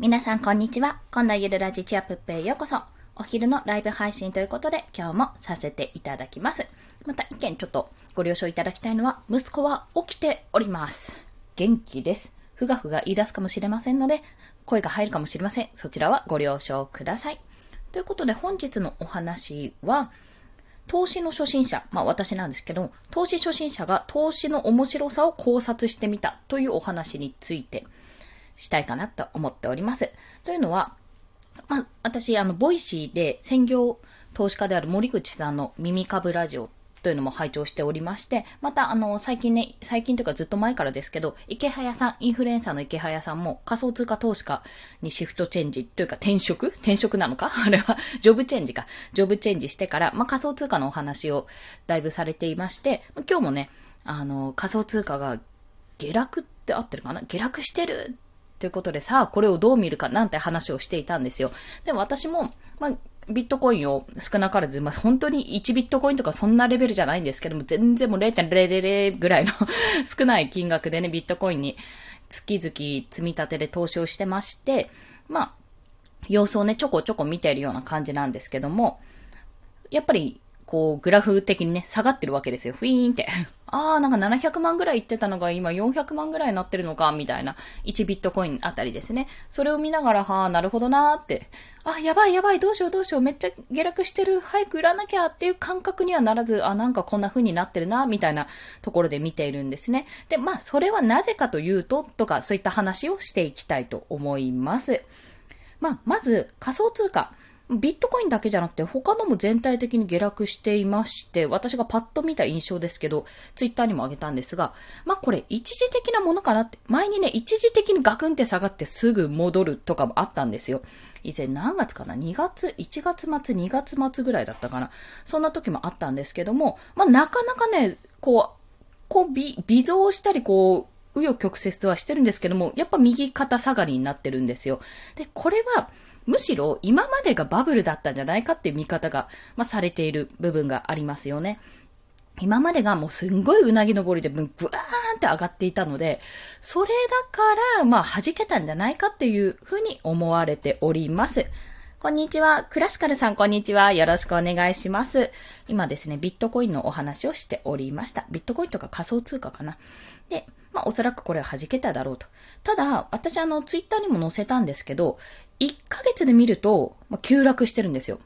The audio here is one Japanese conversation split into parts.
皆さんこんにちは。今度はゆるラジチアプップへようこそ。お昼のライブ配信ということで今日もさせていただきます。また一件ちょっとご了承いただきたいのは息子は起きております。元気です。ふがふが言い出すかもしれませんので声が入るかもしれません。そちらはご了承ください。ということで本日のお話は投資の初心者、まあ私なんですけど、投資初心者が投資の面白さを考察してみたというお話についてしたいかなと思っております。というのは、まあ私、あの、 Voicy で専業投資家である森口さんの耳かぶラジオというのも拝聴しておりまして、また、あの、最近ね、最近というかずっと前からですけど、イケハヤさん、インフルエンサーのイケハヤさんも仮想通貨投資家にシフトチェンジというか転職？転職なのか？あれは、ジョブチェンジか。ジョブチェンジしてから、まあ、仮想通貨のお話をだいぶされていまして、今日もね、あの、仮想通貨が下落って合ってるかな？下落してるということでさあ、これをどう見るかなんて話をしていたんですよ。でも私も、まあ、ビットコインを少なからず、まあ、本当に1ビットコインとかそんなレベルじゃないんですけども、全然もう0.000ぐらいの 少ない金額でね、ビットコインに月々積み立てで投資をしてまして、まあ、様子をね、ちょこちょこ見ているような感じなんですけども、やっぱりこう、グラフ的にね、下がってるわけですよ。フィーンって。あー、なんか700万ぐらいいってたのが今400万ぐらいになってるのか、みたいな。1ビットコインあたりですね。それを見ながら、はー、なるほどなーって。あ、やばいやばい、どうしようどうしよう、めっちゃ下落してる。早く売らなきゃっていう感覚にはならず、あ、なんかこんな風になってるな、みたいなところで見ているんですね。で、まあ、それはなぜかというと、とか、そういった話をしていきたいと思います。まあ、まず、仮想通貨。ビットコインだけじゃなくて他のも全体的に下落していまして、私がパッと見た印象ですけど、ツイッターにも上げたんですが、まあこれ一時的なものかなって、前にね、一時的にガクンって下がってすぐ戻るとかもあったんですよ。以前何月かな ?2 月、1月末、2月末ぐらいだったかな？そんな時もあったんですけども、まあなかなかね、こう、こう微、微増したりこう、紆余曲折はしてるんですけども、やっぱ右肩下がりになってるんですよ。で、これは、むしろ今までがバブルだったんじゃないかっていう見方が、まあ、されている部分がありますよね。今までがもうすんごいうなぎ登りでブワーンって上がっていたので、それだから、まあ弾けたんじゃないかっていうふうに思われております。こんにちは。クラシカルさん、こんにちは。よろしくお願いします。今ですね、ビットコインのお話をしておりました。ビットコインとか仮想通貨かな。で、まあ、おそらくこれは弾けただろうと。ただ、私あの、ツイッターにも載せたんですけど、1ヶ月で見ると、まあ、急落してるんですよ。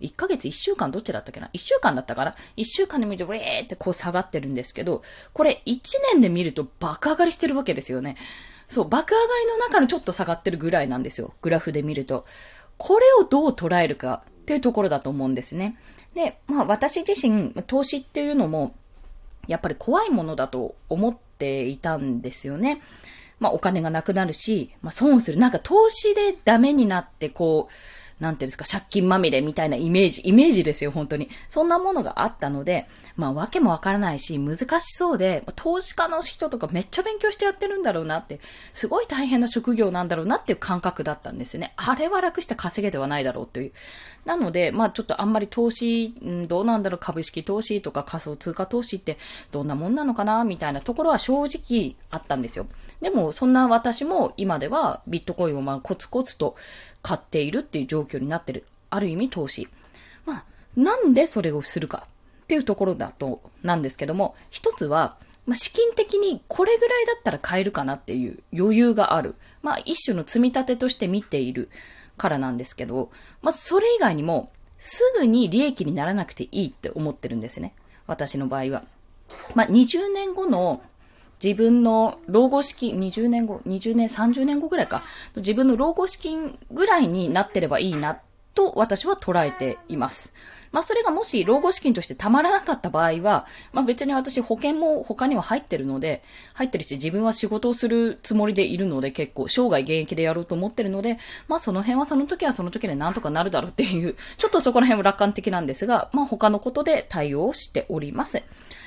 1ヶ月1週間どっちだったっけな ?1 週間だったかな ?1 週間で見ると、ウェーってこう下がってるんですけど、これ1年で見ると爆上がりしてるわけですよね。そう、爆上がりの中のちょっと下がってるぐらいなんですよ。グラフで見ると。これをどう捉えるかっていうところだと思うんですね。で、まあ私自身、投資っていうのも、やっぱり怖いものだと思っていたんですよね。まあお金がなくなるし、まあ損をする。なんか投資でダメになってこう、なんていうんですか、借金まみれみたいなイメージ、イメージですよ、本当に。そんなものがあったので、まあ、わけもわからないし、難しそうで、投資家の人とかめっちゃ勉強してやってるんだろうなって、すごい大変な職業なんだろうなっていう感覚だったんですよね。あれは楽して稼げではないだろうという。なので、まあ、ちょっとあんまり投資、どうなんだろう、株式投資とか仮想通貨投資ってどんなもんなのかな、みたいなところは正直あったんですよ。でも、そんな私も今ではビットコインをまあコツコツと買っているっていう状況になってる。ある意味投資。まあ、なんでそれをするかっていうところだと、なんですけども、一つは、まあ、資金的にこれぐらいだったら買えるかなっていう余裕がある。まあ、一種の積み立てとして見ているからなんですけど、まあ、それ以外にも、すぐに利益にならなくていいって思ってるんですね。私の場合は。まあ、20年後の自分の老後資金、20年後、20年、30年後ぐらいか、自分の老後資金ぐらいになってればいいな、と私は捉えています。まあそれがもし老後資金としてたまらなかった場合は、まあ別に私保険も他には入ってるので、入ってるし自分は仕事をするつもりでいるので結構生涯現役でやろうと思ってるので、まあその辺はその時はその時でなんとかなるだろうっていう、ちょっとそこら辺は楽観的なんですが、まあ他のことで対応しております。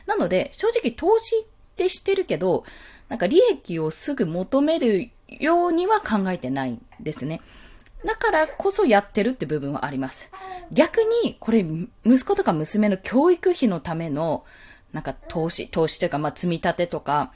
なので正直投資ってしてるけど、なんか利益をすぐ求めるようには考えてないんですね。だからこそやってるって部分はあります。逆に、これ、息子とか娘の教育費のための、なんか投資、投資というか、まあ、積み立てとか、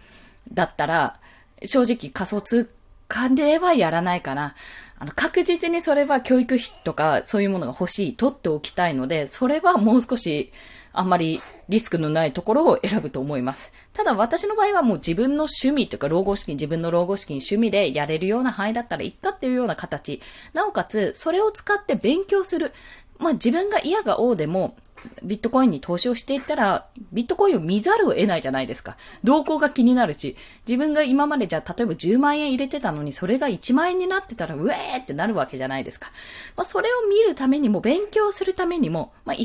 だったら、正直仮想通貨ではやらないかな。あの、確実にそれは教育費とかそういうものが欲しい、取っておきたいので、それはもう少し、あんまりリスクのないところを選ぶと思います。ただ私の場合はもう自分の趣味というか老後資金、自分の老後資金趣味でやれるような範囲だったらいっかっていうような形。なおかつ、それを使って勉強する。まあ自分が嫌が王でも、ビットコインに投資をしていったら、ビットコインを見ざるを得ないじゃないですか。動向が気になるし、自分が今までじゃあ、例えば10万円入れてたのに、それが1万円になってたら、うえーってなるわけじゃないですか。まあ、それを見るためにも、勉強するためにも、まあ、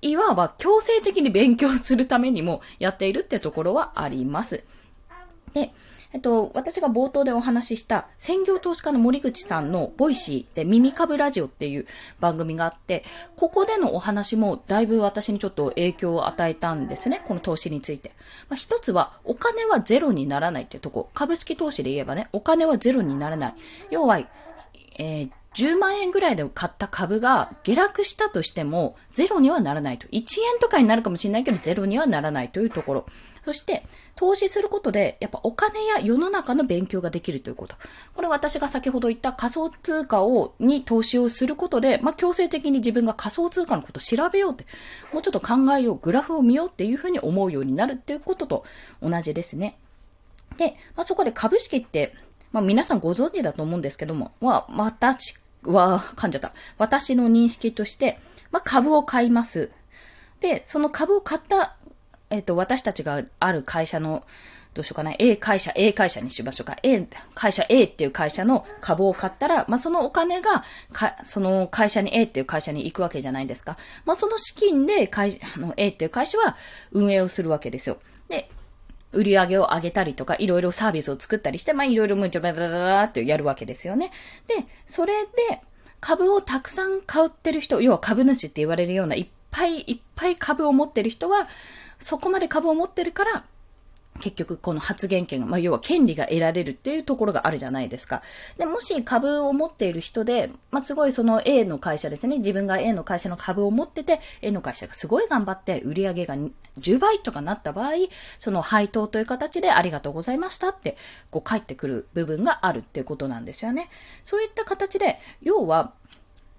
いわば強制的に勉強するためにもやっているってところはあります。で、えっと、私が冒頭でお話しした専業投資家の森口さんの Voicy で耳株ラジオっていう番組があって、ここでのお話もだいぶ私にちょっと影響を与えたんですね。この投資について。まあ、一つはお金はゼロにならないっていうとこ。株式投資で言えばね、お金はゼロにならない。要は、えー、10万円ぐらいで買った株が下落したとしても、ゼロにはならないと。1円とかになるかもしれないけど、ゼロにはならないというところ。そして、投資することで、やっぱお金や世の中の勉強ができるということ。これ私が先ほど言った仮想通貨を、に投資をすることで、まあ、強制的に自分が仮想通貨のことを調べようって、もうちょっと考えよう、グラフを見ようっていうふうに思うようになるっていうことと同じですね。で、まあ、そこで株式って、まあ、皆さんご存知だと思うんですけども、まあ、私は、噛んじゃった。私の認識として、まあ、株を買います。で、その株を買ったえっ、ー、と、私たちがある会社の、どうしようかな、A 会社、A 会社にしましょうか。A、会社 A っていう会社の株を買ったら、まあ、そのお金が、か、その会社に A っていう会社に行くわけじゃないですか。まあ、その資金で、会、あの、A っていう会社は運営をするわけですよ。で、売り上げを上げたりとか、いろいろサービスを作ったりして、まあ、いろいろむちゃばらららってやるわけですよね。で、それで、株をたくさん買ってる人、要は株主って言われるようないっぱいいっぱい株を持ってる人は、そこまで株を持ってるから、結局この発言権、まあ、要は権利が得られるっていうところがあるじゃないですか。で、もし株を持っている人で、まあ、すごいその A の会社ですね。自分が A の会社の株を持ってて、A の会社がすごい頑張って売り上げが10倍とかなった場合、その配当という形でありがとうございましたって、こう返ってくる部分があるっていうことなんですよね。そういった形で、要は、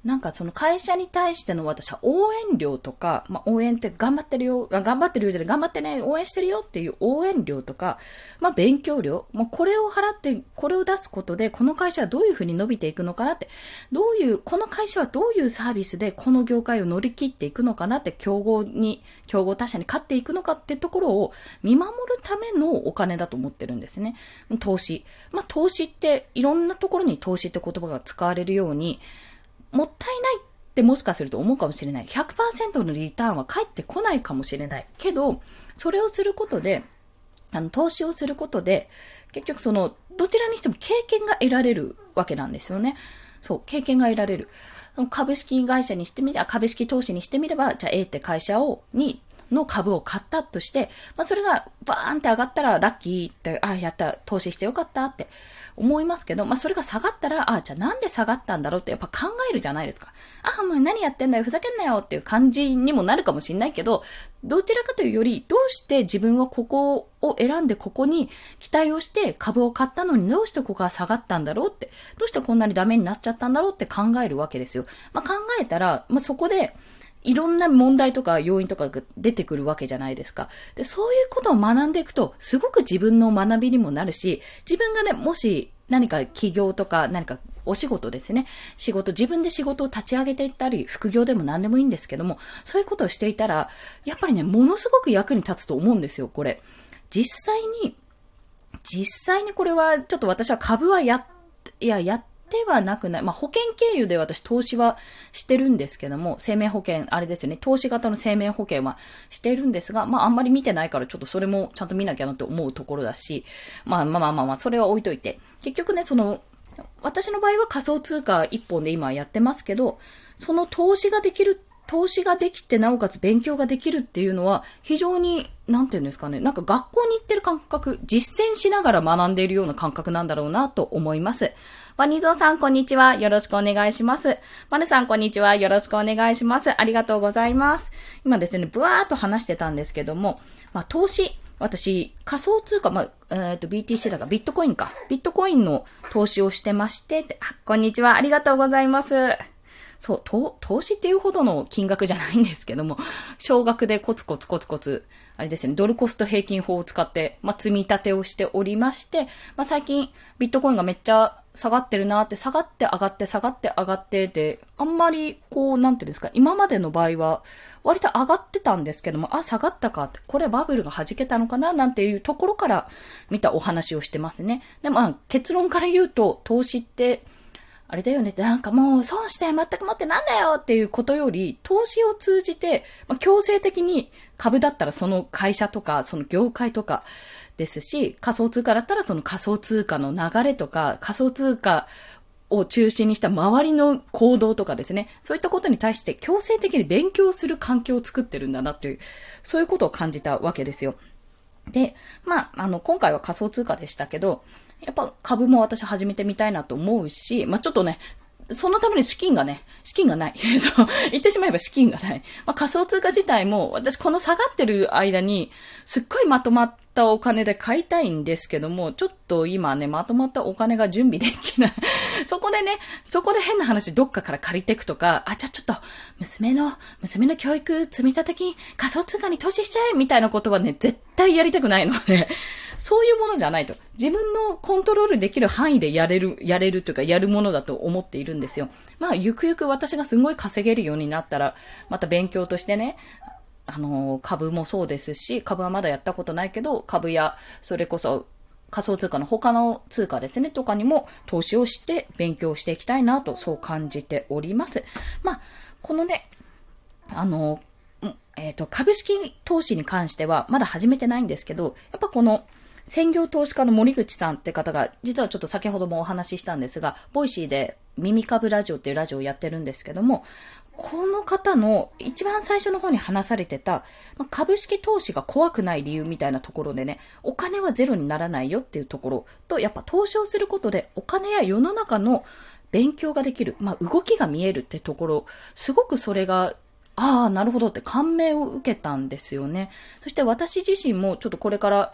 なんかその会社に対しての私は応援料とか、まあ、応援って頑張ってるよ、頑張ってるよじゃない、頑張ってね、応援してるよっていう応援料とか、まあ、勉強料、まあ、これを払って、これを出すことで、この会社はどういうふうに伸びていくのかなって、どういう、この会社はどういうサービスでこの業界を乗り切っていくのかなって、競合に、競合他社に勝っていくのかってところを見守るためのお金だと思ってるんですね。投資。まあ、投資っていろんなところに投資って言葉が使われるように、もったいないってもしかすると思うかもしれない。100%のリターンは返ってこないかもしれない。けど、それをすることで、あの、投資をすることで、結局その、どちらにしても経験が得られるわけなんですよね。そう、経験が得られる。株式会社にしてみれば、株式投資にしてみれば、じゃあ A って会社を、にの株を買ったとして、まあ、それがバーンって上がったらラッキーって、ああ、やった、投資してよかったって思いますけど、まあ、それが下がったら、ああ、じゃあなんで下がったんだろうってやっぱ考えるじゃないですか。あ、もう何やってんだよ、ふざけんなよっていう感じにもなるかもしんないけど、どちらかというより、どうして自分はここを選んでここに期待をして株を買ったのにどうしてここが下がったんだろうって、どうしてこんなにダメになっちゃったんだろうって考えるわけですよ。まあ、考えたら、まあ、そこで、いろんな問題とか要因とかが出てくるわけじゃないですか。で、そういうことを学んでいくと、すごく自分の学びにもなるし、自分がね、もし何か起業とか何かお仕事ですね。仕事、自分で仕事を立ち上げていったり、副業でも何でもいいんですけども、そういうことをしていたら、やっぱりね、ものすごく役に立つと思うんですよ、これ。実際に、実際にこれは、ちょっと私は株はや、いや、やっではなくない。まあ、保険経由で私投資はしてるんですけども、生命保険、あれですよね、投資型の生命保険はしてるんですが、まあ、あんまり見てないからちょっとそれもちゃんと見なきゃなって思うところだし、まあまあまあまあまあ、それは置いといて。結局ね、その、私の場合は仮想通貨一本で今やってますけど、その投資ができる投資ができて、なおかつ勉強ができるっていうのは、非常に、なんていうんですかね、なんか学校に行ってる感覚、実践しながら学んでいるような感覚なんだろうなと思います。ワニゾーさん、こんにちは。よろしくお願いします。マルさん、こんにちは。よろしくお願いします。ありがとうございます。今ですね、ブワーっと話してたんですけども、まあ、投資、私、仮想通貨、まあ、えっ、ー、と、BTC だか、ビットコインか。ビットコインの投資をしてまして、あ、こんにちは、ありがとうございます。そう、投資っていうほどの金額じゃないんですけども、少額でコツコツコツコツ、あれですね、ドルコスト平均法を使って、まあ、積み立てをしておりまして、まあ、最近、ビットコインがめっちゃ下がってるなって、下がって上がって下がって上がってで、あんまり、こう、なんていうんですか、今までの場合は、割と上がってたんですけども、あ、下がったかって、これバブルが弾けたのかななんていうところから見たお話をしてますね。でも、結論から言うと、投資って、あれだよねって、なんかもう損して全く持ってなんだよっていうことより、投資を通じて、まあ、強制的に株だったらその会社とか、その業界とかですし、仮想通貨だったらその仮想通貨の流れとか、仮想通貨を中心にした周りの行動とかですね、そういったことに対して強制的に勉強する環境を作ってるんだなという、そういうことを感じたわけですよ。で、まあ、あの、今回は仮想通貨でしたけど、やっぱ株も私始めてみたいなと思うし、まあ、ちょっとね、そのために資金がね、資金がない。そう、言ってしまえば資金がない。まあ、仮想通貨自体も、私この下がってる間に、すっごいまとまったお金で買いたいんですけども、ちょっと今ね、まとまったお金が準備できない。そこでね、そこで変な話どっかから借りていくとか、あ、じゃあちょっと、娘の、娘の教育積立金仮想通貨に投資しちゃえみたいなことはね、絶対やりたくないので、そういうものじゃないと。自分のコントロールできる範囲でやれる、やれるというか、やるものだと思っているんですよ。まあ、ゆくゆく私がすごい稼げるようになったら、また勉強としてね、あの、株もそうですし、株はまだやったことないけど、株や、それこそ、仮想通貨の他の通貨ですね、とかにも投資をして勉強していきたいなと、そう感じております。まあ、このね、あの、えっ、ー、と、株式投資に関してはまだ始めてないんですけど、やっぱこの、専業投資家の森口さんって方が、実はちょっと先ほどもお話ししたんですが、 Voicy で耳株ラジオっていうラジオをやってるんですけども、この方の一番最初の方に話されてた、ま株式投資が怖くない理由みたいなところでね、お金はゼロにならないよっていうところと、やっぱ投資をすることでお金や世の中の勉強ができる、まあ、動きが見えるってところ、すごくそれがああ、なるほどって感銘を受けたんですよね。そして私自身もちょっとこれから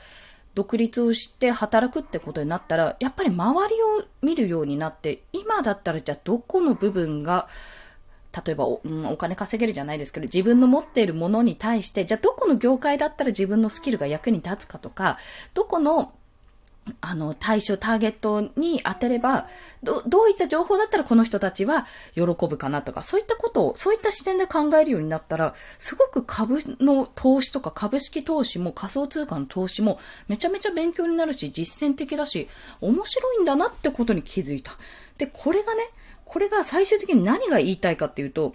独立をして働くってことになったら、やっぱり周りを見るようになって、今だったらじゃあどこの部分が、例えばお,、うん、お金稼げるじゃないですけど、自分の持っているものに対して、じゃあどこの業界だったら自分のスキルが役に立つかとか、どこのあの、対象、ターゲットに当てれば、ど、どういった情報だったらこの人たちは喜ぶかなとか、そういったことを、そういった視点で考えるようになったら、すごく株の投資とか株式投資も仮想通貨の投資もめちゃめちゃ勉強になるし、実践的だし、面白いんだなってことに気づいた。で、これがね、これが最終的に何が言いたいかっていうと、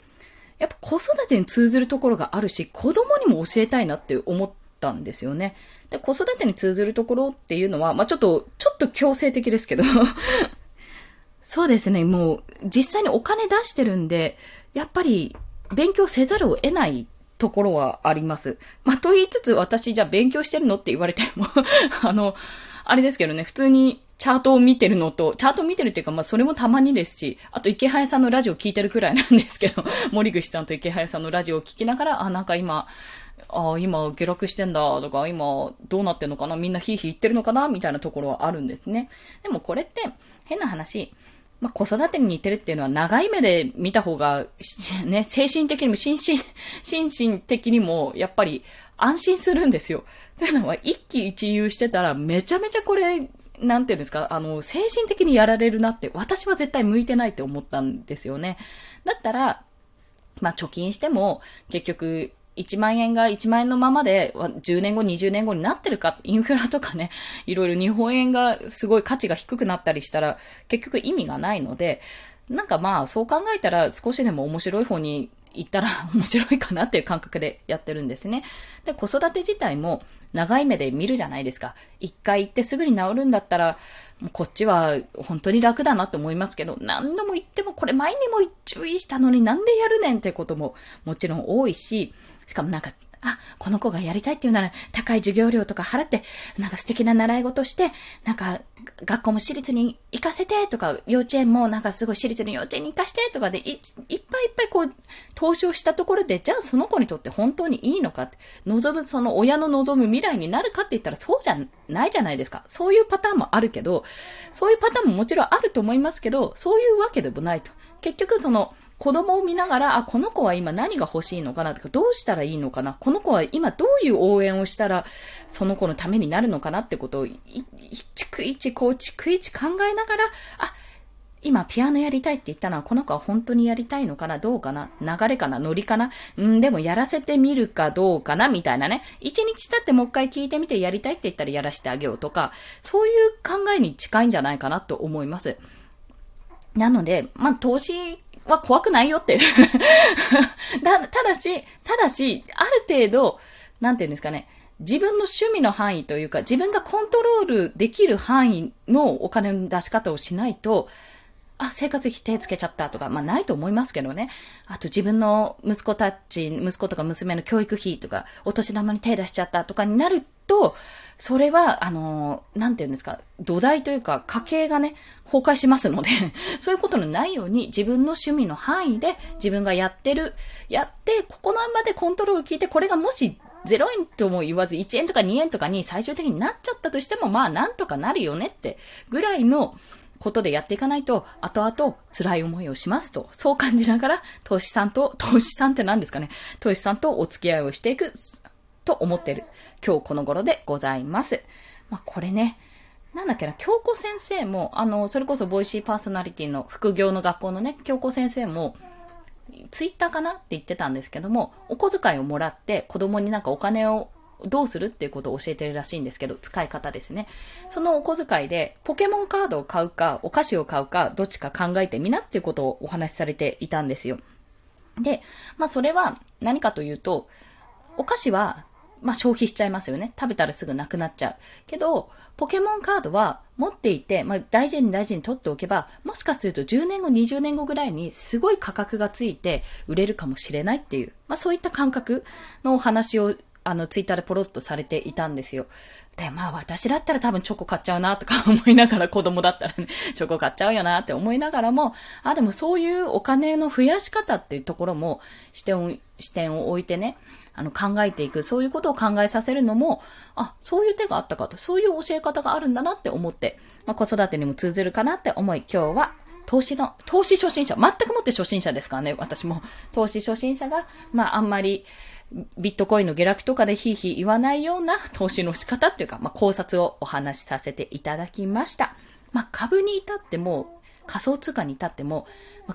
やっぱ子育てに通ずるところがあるし、子供にも教えたいなって思ったんですよね。で、子育てに通ずるところっていうのは、まあ、ちょっと、ちょっと強制的ですけど。そうですね、もう、実際にお金出してるんで、やっぱり、勉強せざるを得ないところはあります。まあ、と言いつつ、私、じゃあ勉強してるのって言われても あの、あれですけどね、普通にチャートを見てるのと、チャートを見てるっていうか、まあ、それもたまにですし、あと、池早さんのラジオ聞いてるくらいなんですけど、森口さんと池早さんのラジオを聞きながら、あ、なんか今、ああ、今下落してんだとか、今どうなってんのかなみんなヒーヒー言ってるのかなみたいなところはあるんですね。でもこれって変な話、まあ、子育てに似てるっていうのは長い目で見た方が、ね、精神的にも心身、心身的にもやっぱり安心するんですよ。というのは一喜一憂してたらめちゃめちゃこれ、なんていうんですか、あの、精神的にやられるなって私は絶対向いてないって思ったんですよね。だったら、まあ、貯金しても結局1万円が1万円のままで10年後、20年後になってるか、インフラとかね、いろいろ日本円がすごい価値が低くなったりしたら結局意味がないので、なんかまあそう考えたら少しでも面白い方に行ったら 面白いかなっていう感覚でやってるんですね。で、子育て自体も長い目で見るじゃないですか。一回行ってすぐに治るんだったら、こっちは本当に楽だなと思いますけど、何度も言ってもこれ前にも注意したのになんでやるねんってことももちろん多いし、しかもなんか、あ、この子がやりたいっていうなら高い授業料とか払って、なんか素敵な習い事して、なんか学校も私立に行かせてとか、幼稚園もなんかすごい私立の幼稚園に行かしてとかでい、いっぱいいっぱいこう、投資をしたところで、じゃあその子にとって本当にいいのかって、望む、その親の望む未来になるかって言ったらそうじゃないじゃないですか。そういうパターンもあるけど、そういうパターンももちろんあると思いますけど、そういうわけでもないと。結局その、子供を見ながら、あ、この子は今何が欲しいのかなとか、どうしたらいいのかなこの子は今どういう応援をしたら、その子のためになるのかなってことを、い、逐一、こう、逐一考えながら、あ、今ピアノやりたいって言ったのは、この子は本当にやりたいのかなどうかな流れかなノリかなうん、でもやらせてみるかどうかなみたいなね。一日経ってもう一回聞いてみてやりたいって言ったらやらせてあげようとか、そういう考えに近いんじゃないかなと思います。なので、まあ、投資は怖くないよって だ、ただし、ただし、ある程度、なんていうんですかね、自分の趣味の範囲というか、自分がコントロールできる範囲のお金の出し方をしないと、あ、生活費手つけちゃったとか、まあないと思いますけどね。あと自分の息子たち、息子とか娘の教育費とか、お年玉に手出しちゃったとかになると、それは、あの、なんていうんですか、土台というか、家計がね、崩壊しますので そういうことのないように、自分の趣味の範囲で、自分がやってる、やって、ここのまでコントロール聞いて、これがもし0円とも言わず1円とか2円とかに最終的になっちゃったとしても、まあなんとかなるよねってぐらいのことでやっていかないと、後々辛い思いをしますと、そう感じながら、投資さんと、投資さんって何ですかね、投資さんとお付き合いをしていく、と思ってる、今日この頃でございます。まあ、これね、なんだっけな、京子先生も、あの、それこそボイシーパーソナリティの副業の学校のね、京子先生も、ツイッターかなって言ってたんですけども、お小遣いをもらって子供になんかお金をどうするっていうことを教えてるらしいんですけど、使い方ですね。そのお小遣いで、ポケモンカードを買うか、お菓子を買うか、どっちか考えてみなっていうことをお話しされていたんですよ。で、まあそれは何かというと、お菓子はまあ、消費しちゃいますよね。食べたらすぐなくなっちゃう。けど、ポケモンカードは持っていて、まあ、大事に大事に取っておけば、もしかすると10年後、20年後ぐらいにすごい価格がついて売れるかもしれないっていう、まあ、そういった感覚のお話を、あの、ツイッターでポロッとされていたんですよ。で、まあ私だったら多分チョコ買っちゃうなとか 思いながら子供だったらね、チョコ買っちゃうよなって思いながらも、あ、でもそういうお金の増やし方っていうところも視点を、視点を置いてね、あの考えていく、そういうことを考えさせるのも、あ、そういう手があったかと、そういう教え方があるんだなって思って、まあ、子育てにも通ずるかなって思い、今日は投資の、投資初心者、全くもって初心者ですからね、私も。投資初心者が、まああんまり、ビットコインの下落とかでひいひい言わないような投資の仕方っていうか、まあ考察をお話しさせていただきました。まあ株に至っても、仮想通貨に至っても、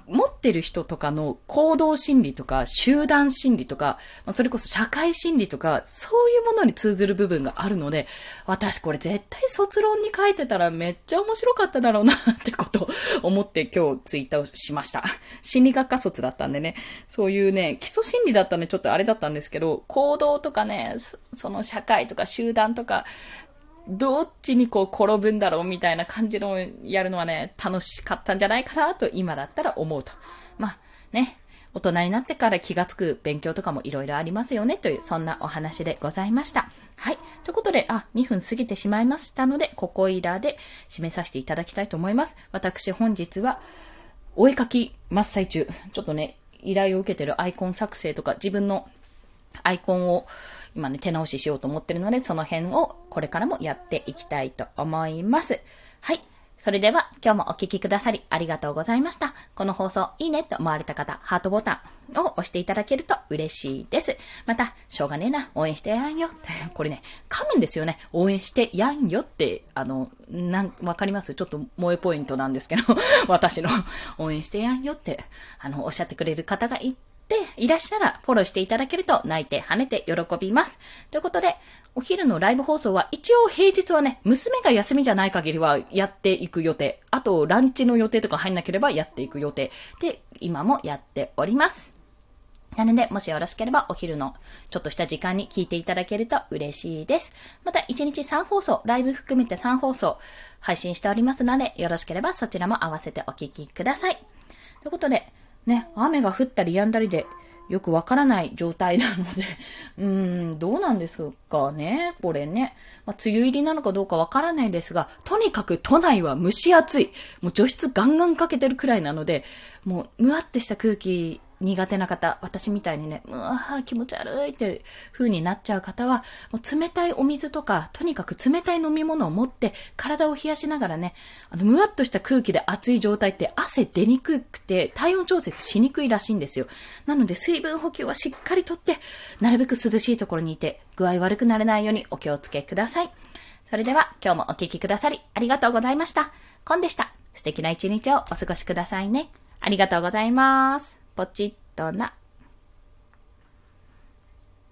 持ってる人とかの行動心理とか、集団心理とか、それこそ社会心理とか、そういうものに通ずる部分があるので、私これ絶対卒論に書いてたらめっちゃ面白かっただろうなってこと 思って今日ツイッターをしました。心理学科卒だったんでね、そういうね、基礎心理だったんでちょっとあれだったんですけど、行動とかね、その社会とか集団とか、どっちにこう転ぶんだろうみたいな感じのやるのはね、楽しかったんじゃないかなと今だったら思うと。まあね、大人になってから気がつく勉強とかもいろいろありますよねという、そんなお話でございました。はい。ということで、あ、2分過ぎてしまいましたので、ここいらで締めさせていただきたいと思います。私本日は、お絵かき真っ最中。ちょっとね、依頼を受けてるアイコン作成とか、自分のアイコンを今ね、手直ししようと思ってるので、その辺をこれからもやっていきたいと思います。はい。それでは、今日もお聴きくださりありがとうございました。この放送いいねと思われた方、ハートボタンを押していただけると嬉しいです。また、しょうがねえな、応援してやんよって、これね、噛むんですよね。応援してやんよって、あの、なん、わかります？ちょっと萌えポイントなんですけど、私の応援してやんよって、あの、おっしゃってくれる方がいでいらっしたらフォローしていただけると泣いて跳ねて喜びます。ということで、お昼のライブ放送は一応平日はね、娘が休みじゃない限りはやっていく予定。あと、ランチの予定とか入んなければやっていく予定。で、今もやっております。なので、もしよろしければお昼のちょっとした時間に聞いていただけると嬉しいです。また、1日3放送、ライブ含めて3放送配信しておりますので、よろしければそちらも合わせてお聞きください。ということで、ね、雨が降ったり止んだりで、よくわからない状態なので、うーん、どうなんですかね、これね。まあ、梅雨入りなのかどうかわからないですが、とにかく都内は蒸し暑い。もう除湿ガンガンかけてるくらいなので、もう、むわってした空気苦手な方、私みたいにね、うわー気持ち悪いって風になっちゃう方は、もう冷たいお水とか、とにかく冷たい飲み物を持って、体を冷やしながらね、あの、むわっとした空気で熱い状態って汗出にくくて、体温調節しにくいらしいんですよ。なので、水分補給はしっかりとって、なるべく涼しいところにいて、具合悪くなれないようにお気をつけください。それでは、今日もお聴きくださり、ありがとうございました。コンでした。素敵な一日をお過ごしくださいね。ありがとうございます。ポチッとな。